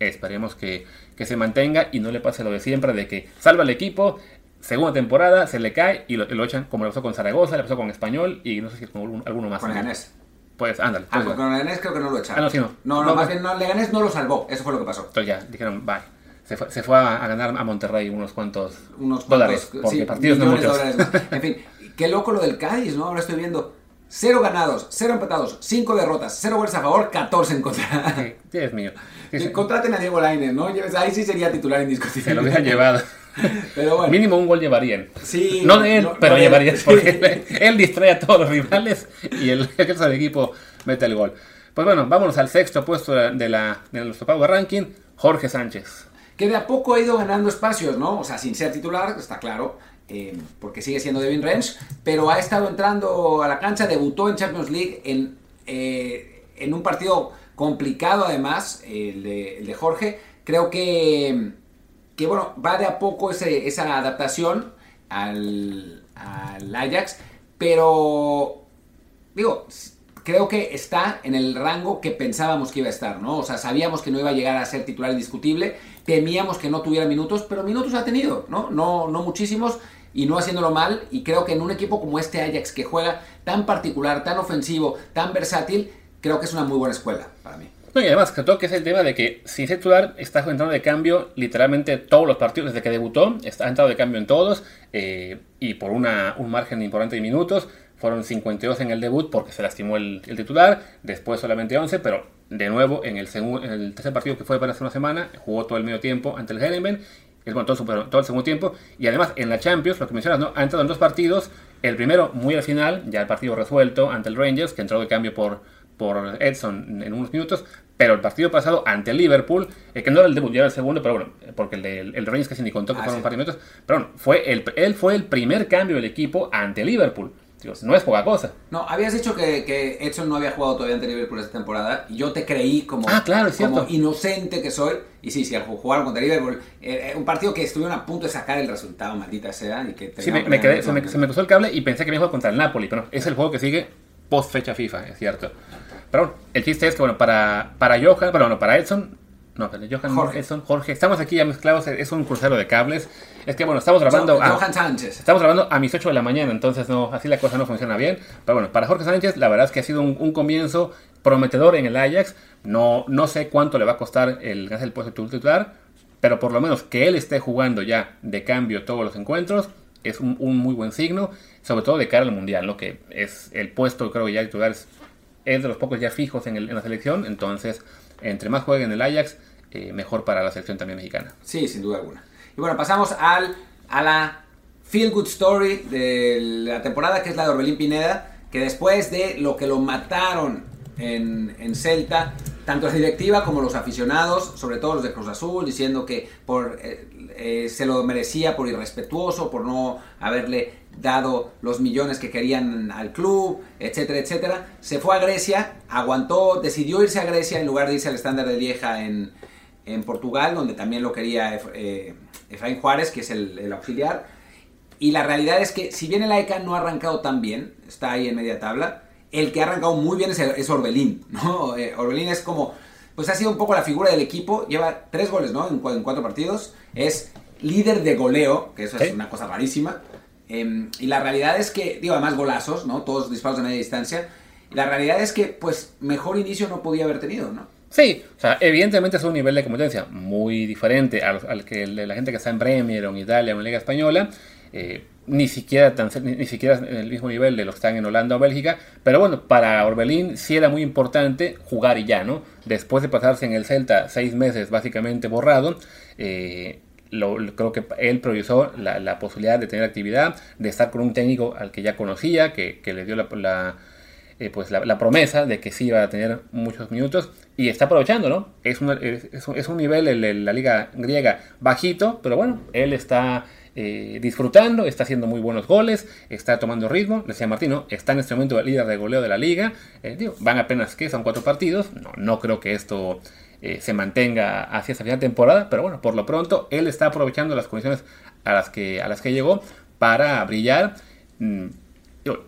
esperemos que, que se mantenga y no le pase lo de siempre, de que salva el equipo, segunda temporada, se le cae y lo, lo echan como le pasó con Zaragoza, le pasó con Español y no sé si con algún- alguno más. Con Leganés. Pues ándale. Ah, pues, con Leganés creo que no lo echaron. Ah, no, sí, no. No, no, No, más bien no, Leganés no lo salvó. Eso fue lo que pasó. Entonces ya, dijeron, bye. Se fue, se fue a, a ganar a Monterrey unos cuantos Unos dólares, cuantos, porque sí, partidos no muchos. dólares. (laughs) En fin, qué loco lo del Cádiz, ¿no? Ahora estoy viendo. Cero ganados, cero empatados, cinco derrotas, cero goles a favor, 14 en contra. Sí, Dios mío. Sí, Contraten a Diego Lainez, ¿no? Ahí sí sería titular indiscutible. se lo hubieran llevado. (laughs) Pero bueno. Mínimo un gol llevarían. Sí, no de él, no- pero no él, llevarían. sí. (laughs) Porque él, él distrae a todos los rivales y el (laughs) resto del equipo mete el gol. Pues bueno, vámonos al sexto puesto de, la, de, la, de nuestro Power Ranking, Jorge Sánchez. que de a poco ha ido ganando espacios, ¿no? O sea, sin ser titular, está claro, eh, porque sigue siendo Devin Range, pero ha estado entrando a la cancha, debutó en Champions League en, eh, en un partido complicado además, el de, el de Jorge. Creo que, que, bueno, va de a poco ese- esa adaptación al, al Ajax, pero digo, creo que está en el rango que pensábamos que iba a estar, ¿no? O sea, sabíamos que no iba a llegar a ser titular indiscutible, temíamos que no tuviera minutos, pero minutos ha tenido, ¿no? No, no muchísimos y no haciéndolo mal, y creo que en un equipo como este Ajax que juega tan particular, tan ofensivo, tan versátil, creo que es una muy buena escuela para mí. No, y además, todo que es el tema de que sin titular está entrando de cambio literalmente todos los partidos desde que debutó, está entrado de cambio en todos eh, y por una, un margen importante de minutos. Fueron 52 en el debut porque se lastimó el, el titular, después solamente 11, pero de nuevo en el, en el tercer partido que fue apenas una semana, jugó todo el medio tiempo ante el Herenben, es bueno, todo, su- todo el segundo tiempo, y además en la Champions, lo que mencionas, ¿no? ha entrado en dos partidos, el primero muy al final, ya el partido resuelto ante el Rangers, que entró de cambio por, por Edson en unos minutos, pero el partido pasado ante el Liverpool, eh, que no era el debut, ya era el segundo, pero bueno, porque el, de, el Rangers casi ni contó que Ah, fueron sí. un par de minutos, pero bueno, fue el, él fue el primer cambio del equipo ante Liverpool. No es poca cosa. No, habías dicho que, que Edson no había jugado todavía ante Liverpool esta temporada y yo te creí como, Ah, claro, es como inocente que soy. Y sí, sí, al jugaron contra Liverpool, eh, eh, un partido que estuvieron a punto de sacar el resultado, maldita sea. Y que Sí, me, me quedé- se, me, con- se me cruzó el cable y pensé que había jugado contra el Napoli, pero no, es el juego que sigue post fecha FIFA, es cierto. Pero bueno, el chiste es que, bueno, para, para Johan, bueno, para Edson, no, pero Johan, Jorge. Edson, Jorge, estamos aquí ya mezclados, es un crucero de cables. Es que, bueno, estamos grabando. A- Johan Sánchez. Estamos grabando a mis 8 de la mañana, entonces no, así la cosa no funciona bien. Pero bueno, para Jorge Sánchez, la verdad es que ha sido un, un comienzo prometedor en el Ajax. No, no sé cuánto le va a costar el ganarse el puesto de titular, pero por lo menos que él esté jugando ya de cambio todos los encuentros es un, un muy buen signo, sobre todo de cara al Mundial, lo que es el puesto, creo que ya titular es, es de los pocos ya fijos en, el- en la selección. Entonces, entre más juegue en el Ajax, eh, mejor para la selección también mexicana. Sí, sin duda alguna. Y bueno, pasamos al, a la feel good story de la temporada, que es la de Orbelín Pineda, que después de lo que lo mataron en, en Celta, tanto la directiva como los aficionados, sobre todo los de Cruz Azul, diciendo que por eh, eh, se lo merecía por irrespetuoso, por no haberle dado los millones que querían al club, etcétera, etcétera. Se fue a Grecia, aguantó, decidió irse a Grecia en lugar de irse al estándar de Lieja en, en Portugal, donde también lo quería eh, Efraín Juárez, que es el, auxiliar. Y la realidad es que si bien el AECA no ha arrancado tan bien, está ahí en media tabla, el que ha arrancado muy bien es, Orbelín, (laughs) ¿no? Eh, Orbelín es como, pues ha sido un poco la figura del equipo, lleva tres goles, ¿no? En, cuatro partidos, es líder de goleo, que eso es una cosa rarísima. Em, y la realidad es que, digo, además golazos, ¿no? Todos disparos de media distancia. Y la realidad es que, pues, mejor inicio no podía haber tenido, ¿no? Sí, o sea, evidentemente es un nivel de competencia muy diferente al, que la gente que está en Premier o en Italia o en Liga Española. Eh, ni siquiera tan, ni, siquiera en el mismo nivel de los que están en Holanda o Bélgica, pero bueno, para Orbelín sí era muy importante jugar y ya, ¿no? Después de pasarse en el Celta seis meses básicamente borrado, eh, lo, creo que él priorizó la, posibilidad de tener actividad, de estar con un técnico al que ya conocía, que, le dio la, eh, pues la, promesa de que sí iba a tener muchos minutos y está aprovechando, ¿no? Es, es, un nivel en la liga griega bajito, pero bueno, él está eh, disfrutando, está haciendo muy buenos goles, está tomando ritmo, decía Martino, está en este momento el líder de goleo de la liga, eh, van apenas que son cuatro partidos, no, no creo que esto se mantenga hacia esa final de temporada, pero bueno, por lo pronto él está aprovechando las condiciones a las que, a las que llegó para brillar. Mm,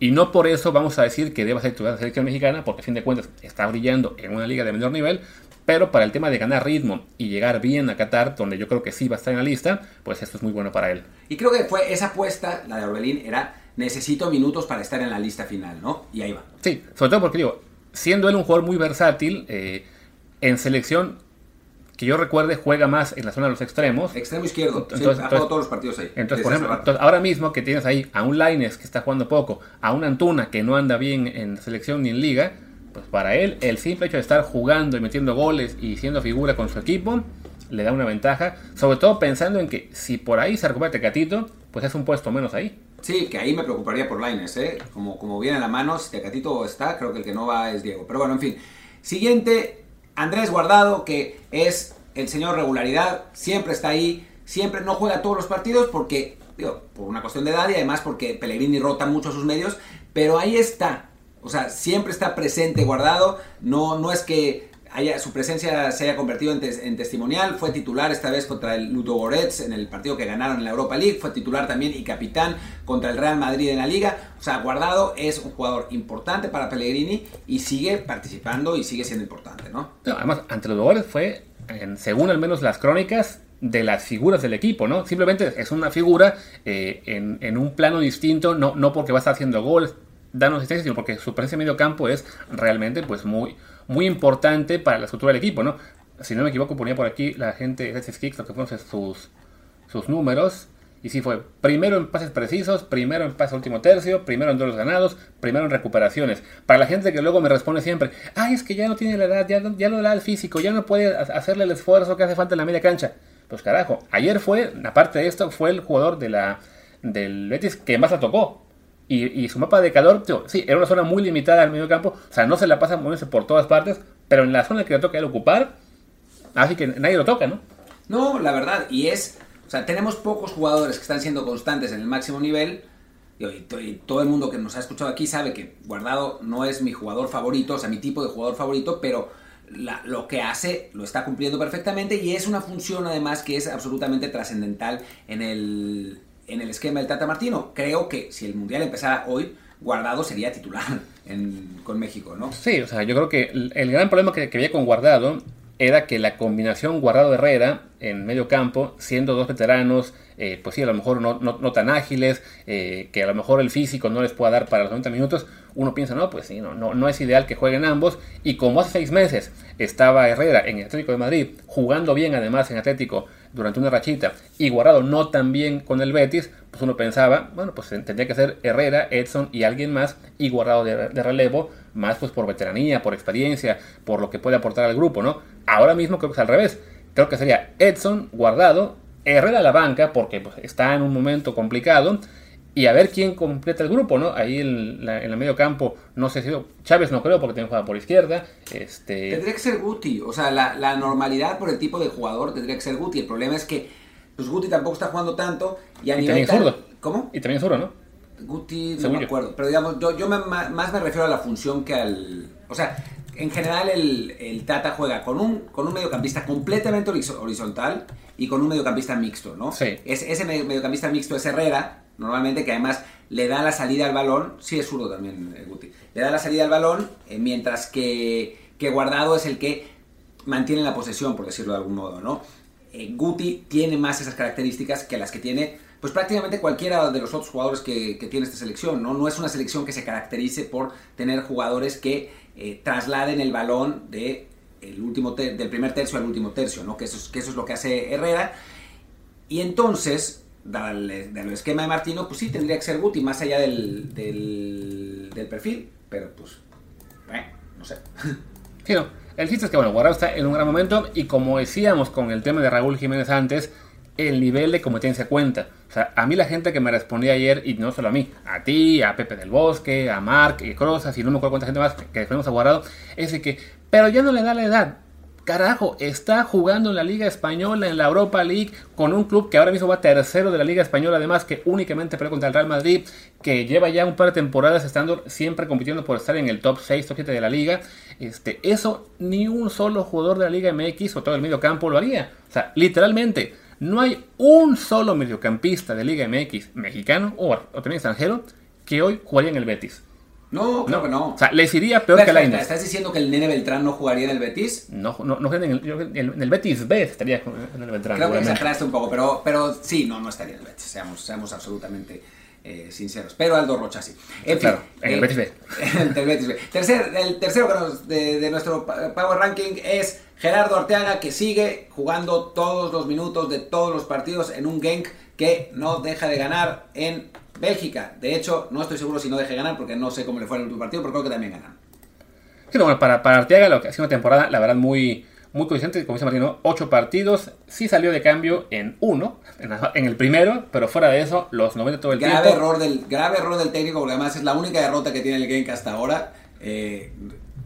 y no por eso vamos a decir que deba ser titular de la selección mexicana, porque a fin de cuentas está brillando en una liga de menor nivel, pero para el tema de ganar ritmo y llegar bien a Qatar, donde yo creo que sí va a estar en la lista, pues esto es muy bueno para él. Y creo que fue esa apuesta, la de Orbelín, era necesito minutos para estar en la lista final, ¿no? Y ahí va. Sí, sobre todo porque digo, siendo él un jugador muy versátil, eh, en selección que yo recuerde juega más en la zona de los extremos. Extremo izquierdo. Entonces, ha jugado todos los partidos ahí. Entonces, por ejemplo, ahora mismo que tienes ahí a un Laines que está jugando poco, a un Antuna que no anda bien en selección ni en liga, pues para él el simple hecho de estar jugando y metiendo goles y siendo figura con su equipo le da una ventaja, sobre todo pensando en que si por ahí se recupera Tecatito, pues es un puesto menos ahí. Sí, que ahí me preocuparía por Laines, ¿eh? Como, como viene a la mano, si Tecatito está, creo que el que no va es Diego. Pero bueno, en fin. Siguiente, Andrés Guardado, que es el señor regularidad, siempre está ahí, siempre no juega todos los partidos porque, digo, por una cuestión de edad y además porque Pellegrini rota mucho sus medios, pero ahí está, o sea, siempre está presente, guardado. No, no es que haya, su presencia se haya convertido en, testimonial. Fue titular esta vez contra el Ludogorets en el partido que ganaron en la Europa League. Fue titular también y capitán contra el Real Madrid en la Liga. O sea, Guardado es un jugador importante para Pellegrini y sigue participando y sigue siendo importante, ¿no? además, ante los Ludogorets fue, según al menos las crónicas, de las figuras del equipo, ¿no? Simplemente es una figura eh, en, en, un plano distinto, no, no porque va a estar haciendo goles, darnos asistencia, sino porque su presencia en medio campo es realmente pues muy, muy importante para la estructura del equipo, ¿no? Si no me equivoco, ponía por aquí la gente de Kicks lo que fueron sus, sus números. Y sí fue primero en pases precisos, primero en pases último tercio, primero en duelos ganados, primero en recuperaciones. Para la gente que luego me responde siempre, ay, es que ya no tiene la edad, ya, ya no da el físico, ya no puede hacerle el esfuerzo que hace falta en la media cancha. Pues carajo, ayer fue, aparte de esto, fue el jugador de la, del Betis que más la tocó. Y, su mapa de calor, sí, era una zona muy limitada al medio campo, o sea, no se la pasa moviéndose por todas partes, pero en la zona que le toca él ocupar, así que nadie lo toca, ¿no? No, la verdad, y es, o sea, tenemos pocos jugadores que están siendo constantes en el máximo nivel, y, todo el mundo que nos ha escuchado aquí sabe que Guardado no es mi jugador favorito, o sea, mi tipo de jugador favorito, pero lo que hace lo está cumpliendo perfectamente y es una función además que es absolutamente trascendental en el en el esquema del Tata Martino. Creo que si el Mundial empezara hoy, Guardado sería titular (laughs) con México, ¿no? Sí, o sea, yo creo que el, gran problema que, que había con Guardado era que la combinación Guardado-Herrera en medio campo, siendo dos veteranos, eh, pues sí, a lo mejor no, no, tan ágiles, eh, que a lo mejor el físico no les pueda dar para los 90 minutos, uno piensa, no, pues sí, no, no, no es ideal que jueguen ambos. Y como hace seis meses estaba Herrera en el Atlético de Madrid, jugando bien además en Atlético durante una rachita, y Guardado no tan bien con el Betis, pues uno pensaba, bueno, pues tendría que ser Herrera, Edson y alguien más, y Guardado de, de relevo, más pues por veteranía, por experiencia, por lo que puede aportar al grupo, ¿no? Ahora mismo creo que es al revés. Creo que sería Edson, Guardado, Herrera a la banca, porque pues, está en un momento complicado. Y a ver quién completa el grupo, ¿no? Ahí en, la, el medio campo, no sé si Chávez no creo porque tiene jugada por izquierda. Este... Tendría que ser Guti, o sea, la, la, normalidad por el tipo de jugador tendría que ser Guti. El problema es que pues Guti tampoco está jugando tanto. Y a Y nivel también tal- zurdo. ¿Cómo? Y también zurdo, ¿no? Guti, no Según me yo. acuerdo. Pero digamos, yo, yo me- más me refiero a la función que al. O sea, en general el, el Tata juega con un, con un mediocampista completamente horizo- horizontal y con un mediocampista mixto, ¿no? Sí. Es- ese medio- mediocampista mixto es Herrera, normalmente, que además le da la salida al balón. Sí, es zurdo también, eh, Guti. Le da la salida al balón, eh, mientras que, que Guardado es el que mantiene la posesión, por decirlo de algún modo, ¿no? Eh, Guti tiene más esas características que las que tiene, pues prácticamente cualquiera de los otros jugadores que, que tiene esta selección, ¿no? No es una selección que se caracterice por tener jugadores que eh, trasladen el balón de último del primer tercio al último tercio, ¿no? Que eso, es, lo que hace Herrera. Y entonces, dado el, dado el esquema de Martino, pues sí, tendría que ser Guti, más allá del, del, del perfil, pero pues, no sé. Sí. El chiste es que, bueno, Guardado está en un gran momento y como decíamos con el tema de Raúl Jiménez antes, el nivel de competencia cuenta. O sea, a mí la gente que me respondía ayer, y no solo a mí, a ti, a Pepe del Bosque, a Mark, y Crozas, y no me acuerdo cuánta gente más que defendemos a Guardado, es de que, pero ya no le da la edad. Carajo, está jugando en la Liga Española, en la Europa League, con un club que ahora mismo va tercero de la Liga Española, además que únicamente pelea contra el Real Madrid, que lleva ya un par de temporadas estando siempre compitiendo por estar en el top 6, top 7 de la liga. Este, eso ni un solo jugador de la Liga MX o todo el medio campo lo haría. O sea, literalmente, no hay un solo mediocampista de Liga MX mexicano o, o también extranjero que hoy jugaría en el Betis. No, claro que no. O sea, les iría peor que a Lainez. ¿Estás diciendo que el Nene Beltrán no jugaría en el Betis? No, no, no en, el, en el- Betis B estaría en el Beltrán. Creo que exageraste un poco, pero, pero sí, no, no estaría en el Betis, seamos, seamos absolutamente eh, sinceros. Pero Aldo Rocha sí. En Claro, fin, en el eh, Betis B. (laughs) en el Betis B. Tercer, el tercero de, de nuestro Power Ranking es Gerardo Arteaga, que sigue jugando todos los minutos de todos los partidos en un Genk que no deja de ganar en Bélgica. De hecho, no estoy seguro si no deje de ganar, porque no sé cómo le fue en el último partido, pero creo que también ganan. Sí, bueno, para, para Arteaga lo que ha sido una temporada, la verdad, muy, muy consistente, como dice Martino, ocho partidos, sí salió de cambio en uno, en el primero, pero fuera de eso, los 90 todo el grave tiempo. error del grave error del técnico porque además es la única derrota que tiene el Genk hasta ahora Eh,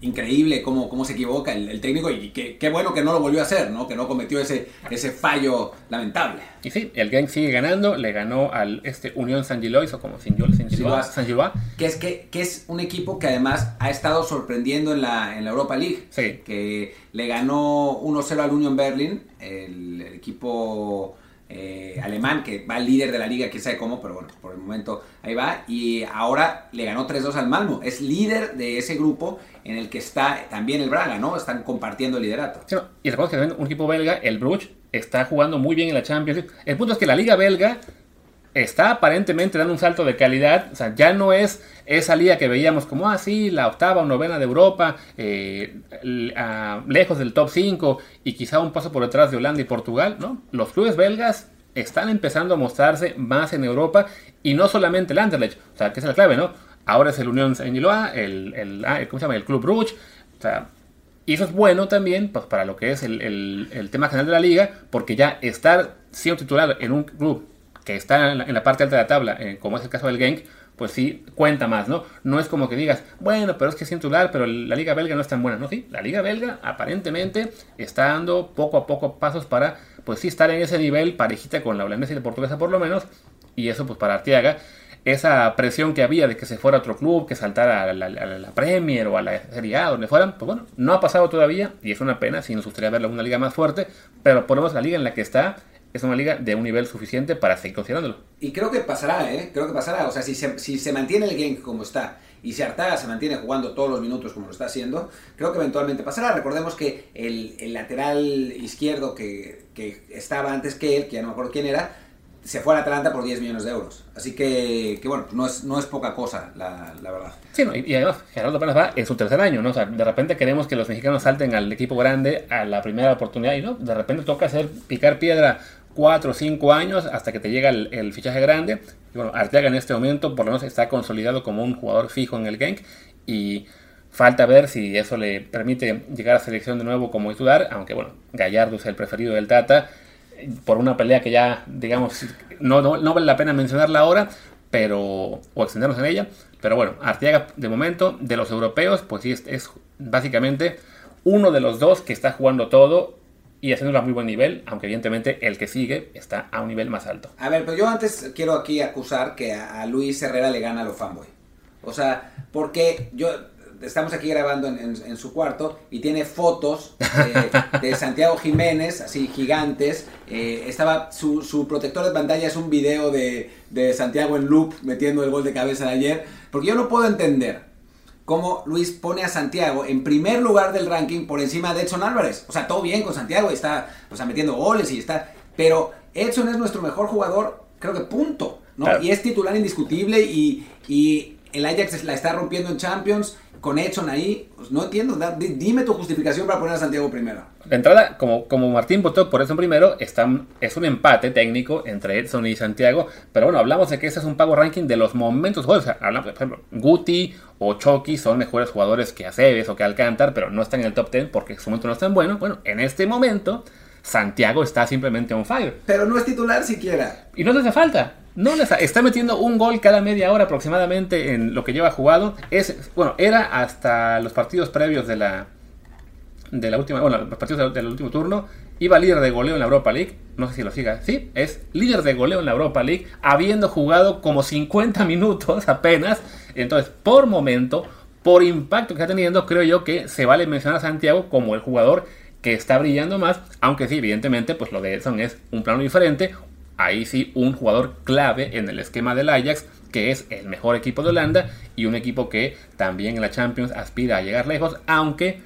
increíble cómo, cómo se equivoca el, el técnico y qué, qué bueno que no lo volvió a hacer no que no cometió ese ese fallo lamentable Y sí, el Genk sigue ganando, le ganó al este Unión San Gilois, o como San Gilois. San que es que, que es un equipo que además ha estado sorprendiendo en la, en la Europa League Sí. que le ganó 1-0 al Union Berlin el, el equipo eh, alemán que va líder de la liga, quién sabe cómo, pero bueno, por el momento ahí va. Y ahora le ganó 3-2 al Malmo. Es líder de ese grupo en el que está también el Braga, ¿no? Están compartiendo el liderato. Sí, no, y recordemos que también un equipo belga, el Bruges, está jugando muy bien en la Champions League. El punto es que la liga belga está aparentemente dando un salto de calidad. O sea, ya no es esa liga que veíamos como, ah, sí, la octava o novena de Europa, eh, ah, lejos del top 5 y quizá un paso por detrás de Holanda y Portugal, ¿no? Los clubes belgas están empezando a mostrarse más en Europa y no solamente el Anderlecht, o sea, que es la clave, ¿no? Ahora es el Unión Saint-Gillois, el, el, ah, ¿cómo se llama? El Club Bruges, o sea, y eso es bueno también pues, para lo que es el, el- el tema general de la liga, porque ya estar siendo titular en un club que está en la, parte alta de la tabla, eh, como es el caso del Genk, pues sí cuenta más, ¿no? No es como que digas, bueno, pero es que es titular, pero la liga belga no es tan buena, ¿no? Sí, la liga belga aparentemente está dando poco a poco pasos para, pues sí, estar en ese nivel parejita con la holandesa y la portuguesa por lo menos, y eso pues para Arteaga esa presión que había de que se fuera a otro club, que saltara a la, a la Premier o a la Serie A, donde fueran, pues bueno, no ha pasado todavía y es una pena, si nos gustaría verla en una liga más fuerte, pero por lo menos la liga en la que está es una liga de un nivel suficiente para seguir considerándolo. Y creo que pasará, ¿eh? Creo que pasará. O sea, si se, si se mantiene el Genk como está y si Artaga se mantiene jugando todos los minutos como lo está haciendo, creo que eventualmente pasará. Recordemos que el, el lateral izquierdo que, que estaba antes que él, que ya no me acuerdo quién era, se fue al Atalanta por 10 millones de euros. Así que, que bueno, no es, no es poca cosa, la, la verdad. Sí, no, y, y además Gerardo apenas va en su tercer año, ¿no? O sea, de repente queremos que los mexicanos salten al equipo grande a la primera oportunidad y no, de repente toca hacer picar piedra cuatro o cinco años hasta que te llega el, fichaje grande. Y bueno, Arteaga en este momento por lo menos está consolidado como un jugador fijo en el Genk y falta ver si eso le permite llegar a selección de nuevo como titular, aunque bueno, Gallardo es el preferido del Tata por una pelea que ya, digamos, no, no, vale la pena mencionarla ahora, pero o extendernos en ella. Pero bueno, Arteaga de momento, de los europeos, pues sí, es básicamente uno de los dos que está jugando todo y haciéndolo a muy buen nivel, aunque evidentemente el que sigue está a un nivel más alto. A ver, pero yo antes quiero aquí acusar que a, Luis Herrera le gana a los fanboy. O sea, porque yo estamos aquí grabando en, en- en su cuarto y tiene fotos de Santiago Jiménez, así gigantes. Eh, estaba su, su protector de pantalla es un video de, de Santiago en loop metiendo el gol de cabeza de ayer. Porque yo no puedo entender cómo Luis pone a Santiago en primer lugar del ranking por encima de Edson Álvarez. O sea, todo bien con Santiago, está o sea, metiendo goles y está... Pero Edson es nuestro mejor jugador, creo que punto. ¿no? Claro. Y es titular indiscutible y, y el Ajax la está rompiendo en Champions con Edson ahí. Pues no entiendo, da- dime tu justificación para poner a Santiago primero. De entrada, como, como Martín votó por Edson primero, está, es un empate técnico entre Edson y Santiago. Pero bueno, hablamos de que ese es un pago ranking de los momentos. O sea, hablamos, por ejemplo, Guti o Chucky son mejores jugadores que Aceves o que Alcántar, pero no están en el top 10 porque su momento no es tan bueno. Bueno, en este momento, Santiago está simplemente on fire. Pero no es titular siquiera. Y no le hace falta. No le hace- está metiendo un gol cada media hora aproximadamente en lo que lleva jugado. Es, bueno, era hasta los partidos previos de la de la última, bueno, los partidos del último turno. Iba líder de goleo en la Europa League. No sé si lo siga. Sí, es líder de goleo en la Europa League, habiendo jugado como 50 (laughs) minutos apenas. Entonces, por momento, por impacto que está teniendo, creo yo que se vale mencionar a Santiago como el jugador que está brillando más, aunque sí, evidentemente, pues lo de Edson es un plano diferente. Ahí sí, un jugador clave en el esquema del Ajax, que es el mejor equipo de Holanda y un equipo que también en la Champions aspira a llegar lejos, aunque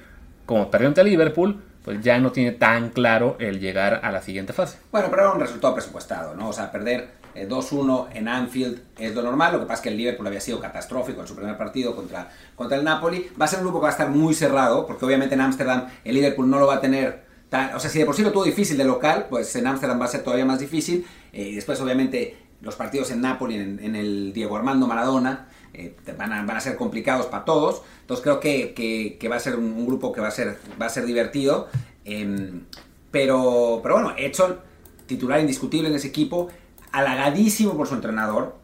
como perdió ante Liverpool, pues ya no tiene tan claro el llegar a la siguiente fase. Bueno, pero era un resultado presupuestado, ¿no? O sea, perder eh, 2-1 en Anfield es lo normal. Lo que pasa es que el Liverpool había sido catastrófico en su primer partido contra, contra el Napoli. Va a ser un grupo que va a estar muy cerrado, porque obviamente en Ámsterdam el Liverpool no lo va a tener O sea, si de por sí lo tuvo difícil de local, pues en Ámsterdam va a ser todavía más difícil. Eh, y después, obviamente, los partidos en Napoli, en, en el Diego Armando Maradona, eh, van, a, ser complicados para todos. Entonces creo que, que- va a ser un, un grupo que va a ser, va a ser divertido. Em, pero, pero bueno, Edson, titular indiscutible en ese equipo, halagadísimo por su entrenador.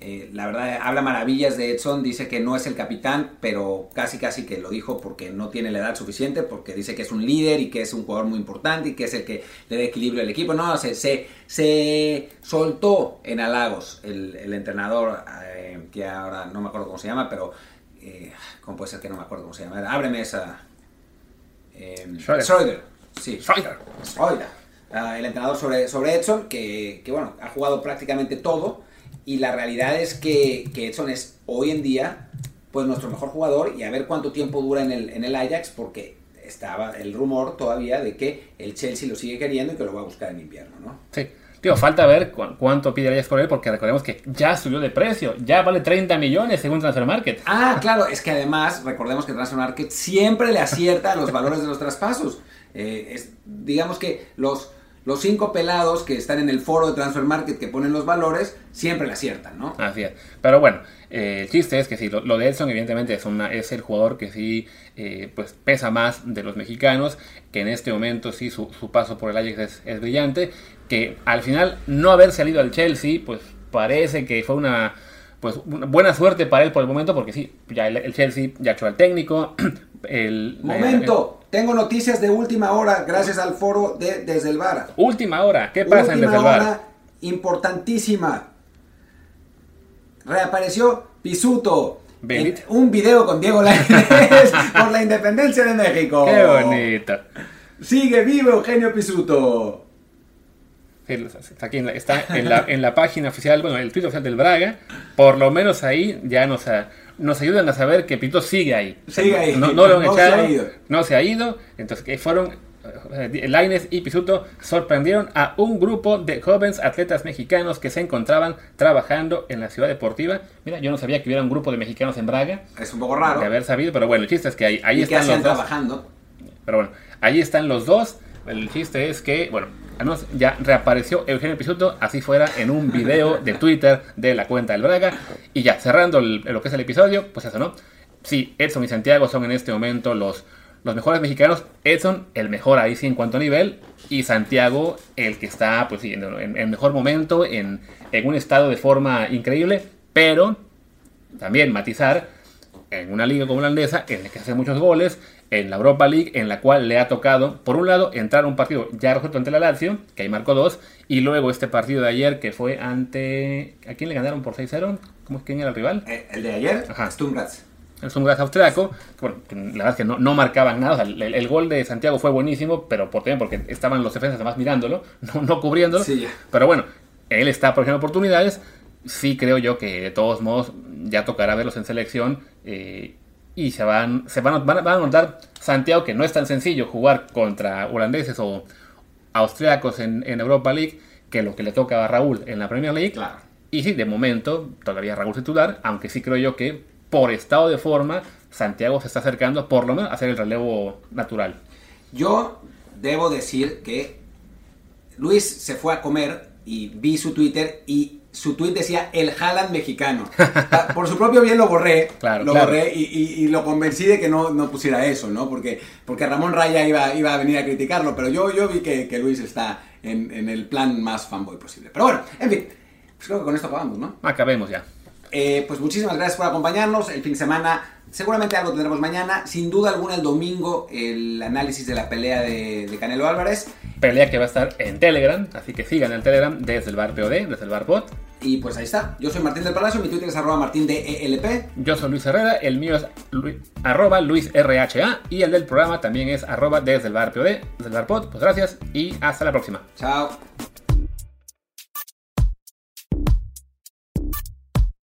Eh, la verdad, habla maravillas de Edson, dice que no es el capitán, pero casi casi que lo dijo porque no tiene la edad suficiente, porque dice que es un líder y que es un jugador muy importante y que es el que le da equilibrio al equipo. No, se, se, se soltó en halagos el, el entrenador, eh, que ahora no me acuerdo cómo se llama, pero eh, ¿cómo puede ser que no me acuerdo cómo se llama? Ábreme esa... Schroeder. Schroeder, sí. Schroeder. Schroeder. Ah, el entrenador sobre, sobre Edson, que, que, bueno, ha jugado prácticamente todo. Y la realidad es que, que Edson es hoy en día pues nuestro mejor jugador y a ver cuánto tiempo dura en el, en el Ajax porque estaba el rumor todavía de que el Chelsea lo sigue queriendo y que lo va a buscar en invierno, ¿no? Sí. Tío, falta ver cu- cuánto pide el Ajax por él, porque recordemos que ya subió de precio, ya vale 30 millones según Transfer Market. Ah, claro, es que además recordemos que Transfer Market siempre le acierta a los valores de los traspasos. Eh, es- digamos que los, los cinco pelados que están en el foro de Transfer Market que ponen los valores siempre le aciertan, ¿no? Así es. Pero bueno, eh, el chiste es que sí, lo, lo de Edson evidentemente es, una, es el jugador que sí eh, pues pesa más de los mexicanos, que en este momento sí su, su paso por el Ajax es, brillante, que al final no haber salido al Chelsea pues parece que fue una pues una buena suerte para él por el momento, porque sí, ya el, el Chelsea ya echó al técnico. (clears throat) El, Momento, tengo noticias de última hora gracias al foro de Desde el Vara. última hora, ¿qué pasa en última Desde el hora importantísima. Reapareció Pisuto. En un video con Diego Lainez (laughs) por la independencia de México. Qué bonito. Sigue vivo Eugenio Pisuto. Está aquí en la, está en la, en la página oficial, bueno, el Twitter oficial del Braga. Por lo menos ahí ya nos, a- nos ayudan a saber que Pito sigue ahí. Sigue ahí. No, no lo han No se ha ido. No se ha ido. Entonces, que fueron. eh, Lainez y Pisuto sorprendieron a un grupo de jóvenes atletas mexicanos que se encontraban trabajando en la ciudad deportiva. Mira, yo no sabía que hubiera un grupo de mexicanos en Braga, Es un poco raro. de haber sabido, pero bueno, el chiste es que ahí, ahí y que están hacían los dos. trabajando. Pero bueno, ahí están los dos. El chiste es que, bueno, al ya reapareció Eugenio Pisuto, así fuera, en un video de Twitter de la cuenta del Braga. Y ya, cerrando lo que es el episodio, pues eso, ¿no? Sí, Edson y Santiago son en este momento los, los mejores mexicanos. Edson, el mejor ahí sí en cuanto a nivel. Y Santiago, el que está, pues sí, en el mejor momento, en, en un estado de forma increíble. Pero, también matizar, en una liga como la holandesa, en la que hace muchos goles, en la Europa League, en la cual le ha tocado, por un lado, entrar a un partido ya resuelto ante la Lazio, que ahí marcó dos, y luego este partido de ayer que fue ante... ¿A quién le ganaron por 6-0? ¿Cómo es quién era el rival? Eh, el de ayer, Ajá. El Sturmgratz austriaco, bueno, la verdad es que no, no marcaban nada, o sea, el, el gol de Santiago fue buenísimo, pero por, también porque estaban los defensas además mirándolo, (laughs) no, no cubriéndolo, Sí, ya. pero bueno, él está por ejemplo oportunidades, sí creo yo que de todos modos ya tocará verlos en selección eh, y se van, se van, a- van, van a notar Santiago que no es tan sencillo jugar contra holandeses o austriacos en, en Europa League que lo que le toca a Raúl en la Premier League. Claro. Y sí, de momento todavía Raúl titular, aunque sí creo yo que por estado de forma Santiago se está acercando por lo menos a hacer el relevo natural. Yo debo decir que Luis se fue a comer y vi su Twitter y su tweet decía el Haaland mexicano. (laughs) Ah, Por su propio bien lo borré, Claro, lo claro. borré y, y- y lo convencí de que no, no pusiera eso, ¿no? Porque, porque Ramón Raya iba, iba a venir a criticarlo, pero yo, yo vi que, que Luis está en, en el plan más fanboy posible. Pero bueno, en fin, pues creo que con esto acabamos, ¿no? Acabemos ya. Eh, pues muchísimas gracias por acompañarnos. El fin de semana, seguramente algo tendremos mañana. Sin duda alguna, el domingo, el análisis de la pelea de, de Canelo Álvarez. Pelea que va a estar en Telegram, así que sigan el Telegram desde el bar POD, desde el bar bot. Y pues ahí está. Yo soy Martín del Palacio, mi Twitter es arroba martín de ELP. Yo soy Luis Herrera, el mío es Lu- arroba LuisRHA y el del programa también es arroba desde el bar POD, desde el bar pod. Pues gracias y hasta la próxima. Chao.